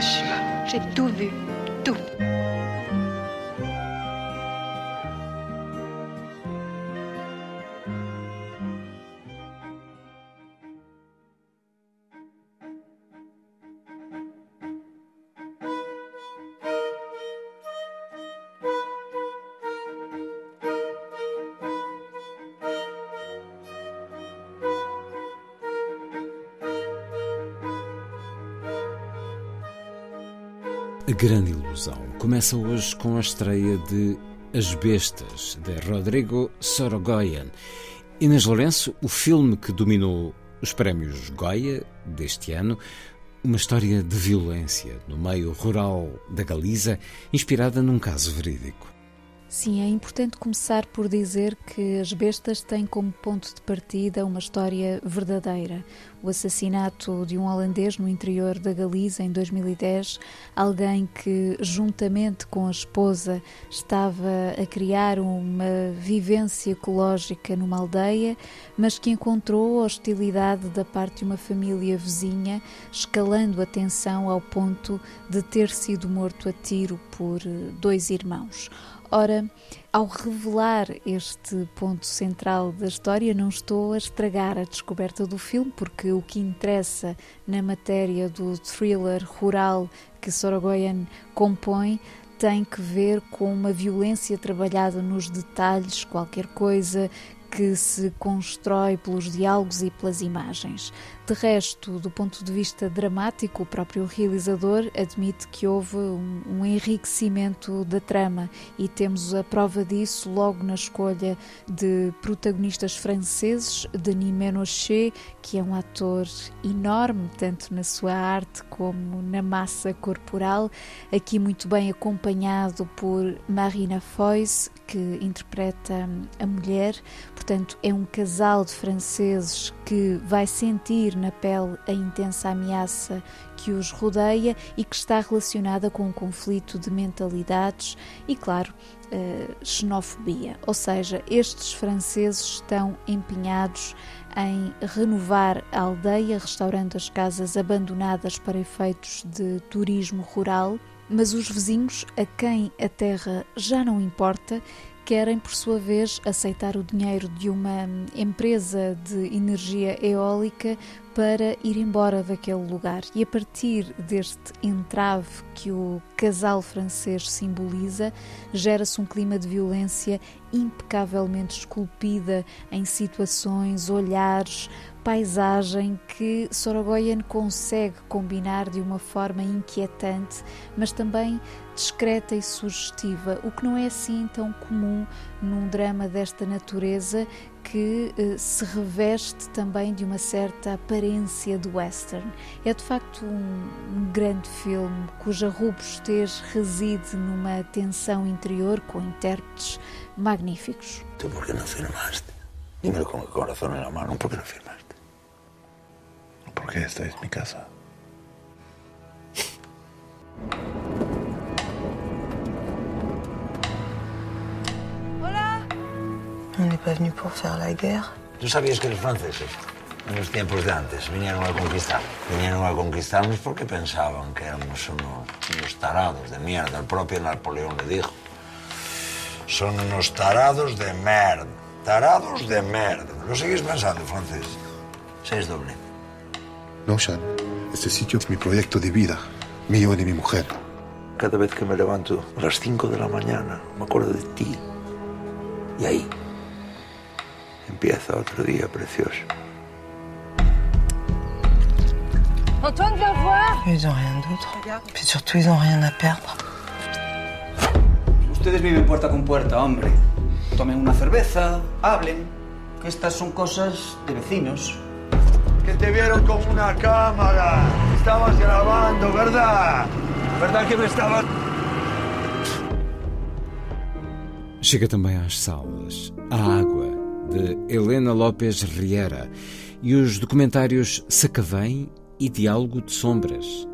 J'ai tout vu. Tout. A grande ilusão começa hoje com a estreia de As Bestas, de Rodrigo Sorogoyen. Inês Lourenço, o filme que dominou os prémios Goya deste ano, uma história de violência no meio rural da Galiza, inspirada num caso verídico. Sim, é importante começar por dizer que As Bestas têm como ponto de partida uma história verdadeira. O assassinato de um holandês no interior da Galiza em 2010, alguém que, juntamente com a esposa, estava a criar uma vivência ecológica numa aldeia, mas que encontrou hostilidade da parte de uma família vizinha, escalando a tensão ao ponto de ter sido morto a tiro por dois irmãos. Ora, ao revelar este ponto central da história, não estou a estragar a descoberta do filme, porque o que interessa na matéria do thriller rural que Sorogoyen compõe tem que ver com uma violência trabalhada nos detalhes, qualquer coisa que se constrói pelos diálogos e pelas imagens. De resto, do ponto de vista dramático, o próprio realizador admite que houve um, um enriquecimento da trama e temos a prova disso logo na escolha de protagonistas franceses, Denis Menochet, que é um ator enorme, tanto na sua arte como na massa corporal, aqui muito bem acompanhado por Marina Foïs, que interpreta a mulher. Portanto, é um casal de franceses que vai sentir na pele a intensa ameaça que os rodeia e que está relacionada com um conflito de mentalidades e, claro, uh, xenofobia. Ou seja, estes franceses estão empenhados em renovar a aldeia, restaurando as casas abandonadas para efeitos de turismo rural, mas os vizinhos, a quem a terra já não importa, querem, por sua vez, aceitar o dinheiro de uma empresa de energia eólica para ir embora daquele lugar. E a partir deste entrave que o casal francês simboliza, gera-se um clima de violência impecavelmente esculpida em situações, olhares, paisagem que Sorogoyen consegue combinar de uma forma inquietante, mas também discreta e sugestiva, o que não é assim tão comum num drama desta natureza que eh, se reveste também de uma certa aparência do western. É de facto um, um grande filme cuja robustez reside numa tensão interior com intérpretes magníficos. ¿Tú por qué no firmaste? Dímelo con el corazón en la mano, ¿por qué no firmaste? Porque esta es mi casa. On n'est pas venu pour faire la guerre. ¿Tú sabías que los franceses, en los tiempos de antes, vinieron a conquistar? Vinieron a conquistarnos porque pensaban que éramos unos, unos tarados de mierda. El propio Napoleón le dijo. Son unos tarados de merda. Tarados de merda. ¿Lo seguís pensando, francés? Seis doble. No, Sean. Este sitio es mi proyecto de vida, mío y de mi mujer. Cada vez que me levanto a las 5 de la mañana, me acuerdo de ti. Y ahí empieza otro día precioso. Antoine, viens voir Ils ont rien d'autre. Puis surtout, ils ont rien à perdre. Ustedes viven puerta con puerta, hombre. Tomen una cerveza, hablen. que estas son cosas de vecinos. Que te vieron con una cámara. Estabas grabando, ¿verdad? ¿Verdad que me estabas... Chega também às salas A Água, de Helena López Riera, e os documentários Sacavém e Diálogo de Sombras,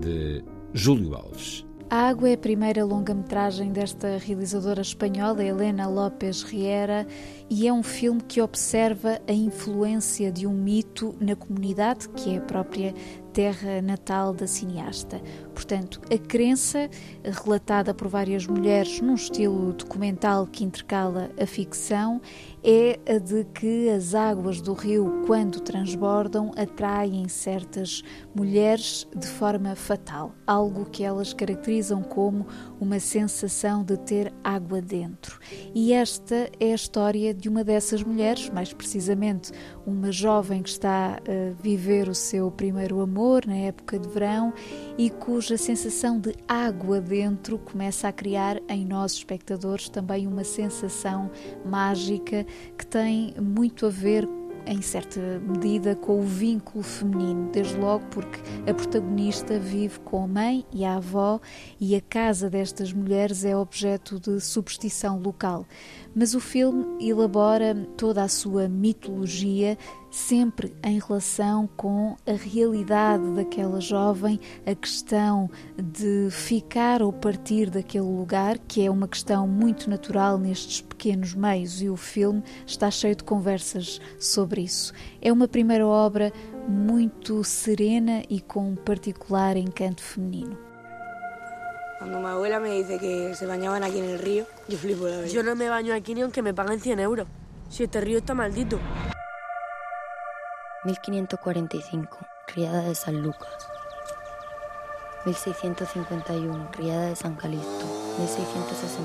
de Júlio Alves. A Água é a primeira longa-metragem desta realizadora espanhola, Helena López Riera, e é um filme que observa a influência de um mito na comunidade, que é a própria terra natal da cineasta. Portanto, a crença, relatada por várias mulheres num estilo documental que intercala a ficção, é a de que as águas do rio, quando transbordam, atraem certas mulheres de forma fatal, algo que elas caracterizam como uma sensação de ter água dentro. E esta é a história de uma dessas mulheres, mais precisamente uma jovem que está a viver o seu primeiro amor na época de verão e cuja sensação de água dentro começa a criar em nós espectadores também uma sensação mágica que tem muito a ver em certa medida, com o vínculo feminino, desde logo porque a protagonista vive com a mãe e a avó e a casa destas mulheres é objeto de superstição local. Mas o filme elabora toda a sua mitologia sempre em relação com a realidade daquela jovem, a questão de ficar ou partir daquele lugar, que é uma questão muito natural nestes pequenos meios, e o filme está cheio de conversas sobre isso. É uma primeira obra muito serena e com um particular encanto feminino. Cuando mi abuela me dice que se bañaban aquí en el río, yo flipo la verdad. Yo no me baño aquí ni aunque me paguen 100 euros. Si este río está maldito. 1545, Riada de San Lucas. 1651, Riada de San Calixto.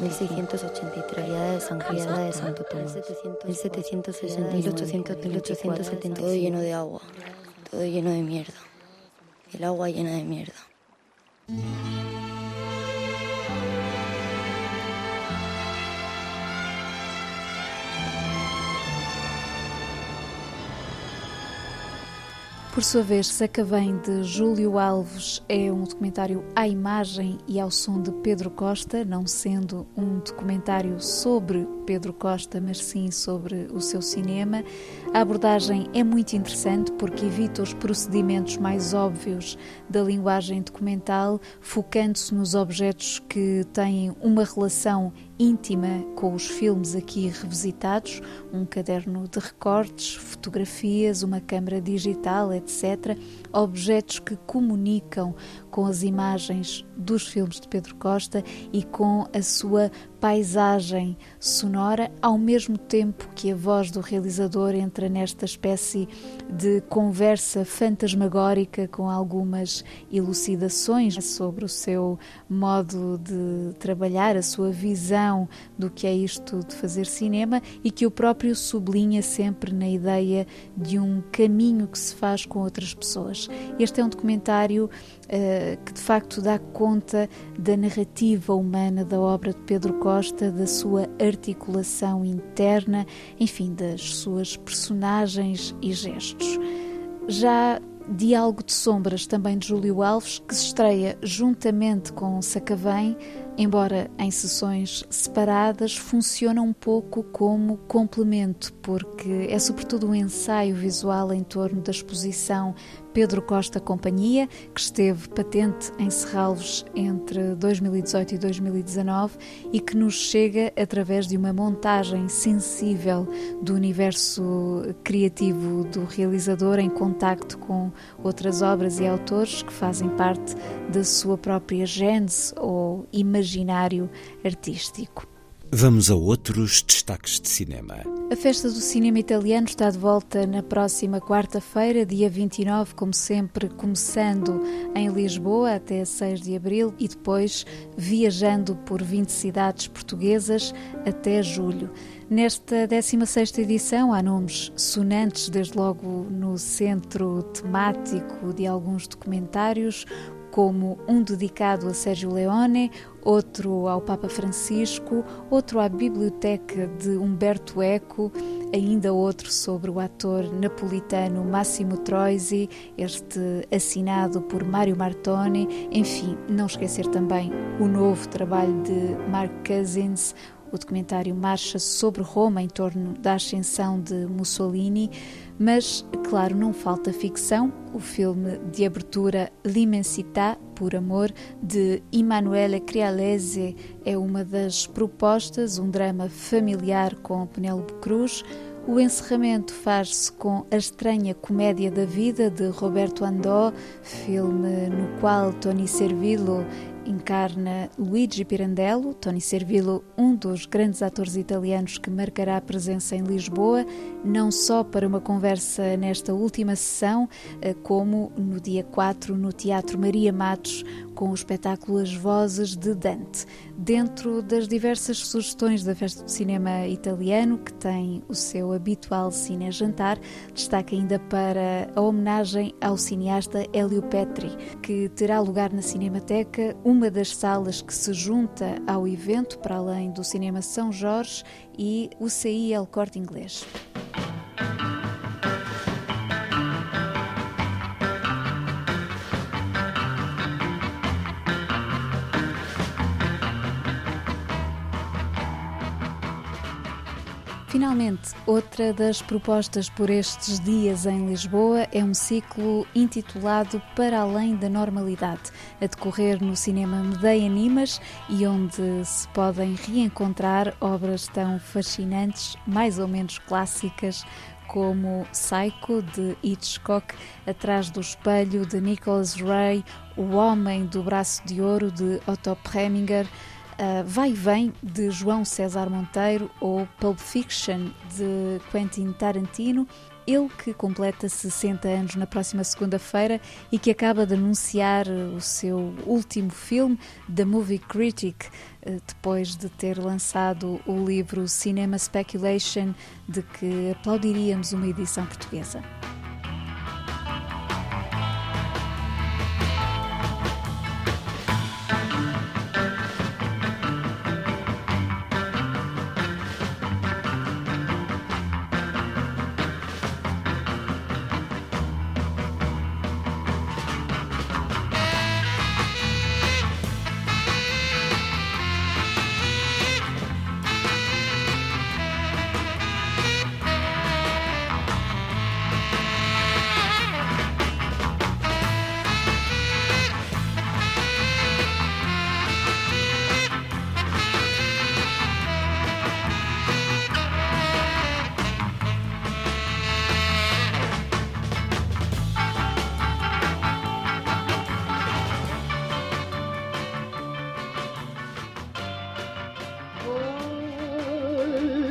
1683, Riada de San Riada de Santo Tomás. 1760, 1800, 1870. Todo lleno de agua, todo lleno de mierda. El agua llena de mierda. Por sua vez, Sacavém de Júlio Alves é um documentário à imagem e ao som de Pedro Costa, não sendo um documentário sobre Pedro Costa, mas sim sobre o seu cinema. A abordagem é muito interessante porque evita os procedimentos mais óbvios da linguagem documental, focando-se nos objetos que têm uma relação íntima com os filmes aqui revisitados, um caderno de recortes, fotografias, uma câmara digital, etc. Objetos que comunicam com as imagens dos filmes de Pedro Costa e com a sua paisagem sonora, ao mesmo tempo que a voz do realizador entra nesta espécie de conversa fantasmagórica com algumas elucidações sobre o seu modo de trabalhar, a sua visão do que é isto de fazer cinema e que o próprio sublinha sempre na ideia de um caminho que se faz com outras pessoas. Este é um documentário que de facto dá conta da narrativa humana da obra de Pedro Costa, da sua articulação interna, enfim, das suas personagens e gestos. Já Diálogo de Sombras, também de Júlio Alves, que se estreia juntamente com Sacavém, embora em sessões separadas, funciona um pouco como complemento, porque é sobretudo um ensaio visual em torno da exposição Pedro Costa Companhia, que esteve patente em Serralves entre 2018 e 2019 e que nos chega através de uma montagem sensível do universo criativo do realizador em contacto com outras obras e autores que fazem parte da sua própria gênese ou imaginário artístico. Vamos a outros destaques de cinema. A Festa do Cinema Italiano está de volta na próxima quarta-feira, dia 29, como sempre, começando em Lisboa até 6 de abril e depois viajando por 20 cidades portuguesas até julho. Nesta 16ª edição há nomes sonantes, desde logo no centro temático de alguns documentários, como um dedicado a Sérgio Leone, outro ao Papa Francisco, outro à Biblioteca de Umberto Eco, ainda outro sobre o ator napolitano Massimo Troisi, este assinado por Mário Martoni. Enfim, não esquecer também o novo trabalho de Mark Cousins, o documentário marcha sobre Roma em torno da ascensão de Mussolini, mas, claro, não falta ficção. O filme de abertura L'Immensità, por amor, de Emanuele Crialese, é uma das propostas, um drama familiar com Penélope Cruz. O encerramento faz-se com A Estranha Comédia da Vida, de Roberto Andó, filme no qual Tony Servillo encarna Luigi Pirandello, Tony Servillo, um dos grandes atores italianos que marcará a presença em Lisboa, não só para uma conversa nesta última sessão, eh, como no dia 4 no Teatro Maria Matos, com o espetáculo As Vozes de Dante. Dentro das diversas sugestões da Festa do Cinema Italiano, que tem o seu habitual cine-jantar, destaca ainda para a homenagem ao cineasta Hélio Petri, que terá lugar na Cinemateca, uma das salas que se junta ao evento, para além do Cinema São Jorge e o CI El Corte Inglês. Finalmente, outra das propostas por estes dias em Lisboa é um ciclo intitulado Para Além da Normalidade, a decorrer no cinema Medeia Animas e onde se podem reencontrar obras tão fascinantes, mais ou menos clássicas, como Psycho de Hitchcock, Atrás do Espelho de Nicholas Ray, O Homem do Braço de Ouro de Otto Preminger, Vai e Vem, de João César Monteiro, ou Pulp Fiction, de Quentin Tarantino, ele que completa 60 anos na próxima segunda-feira e que acaba de anunciar o seu último filme, The Movie Critic, depois de ter lançado o livro Cinema Speculation, de que aplaudiríamos uma edição portuguesa.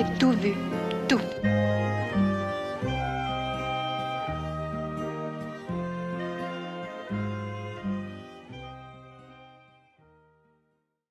J'ai tout vu. Tout.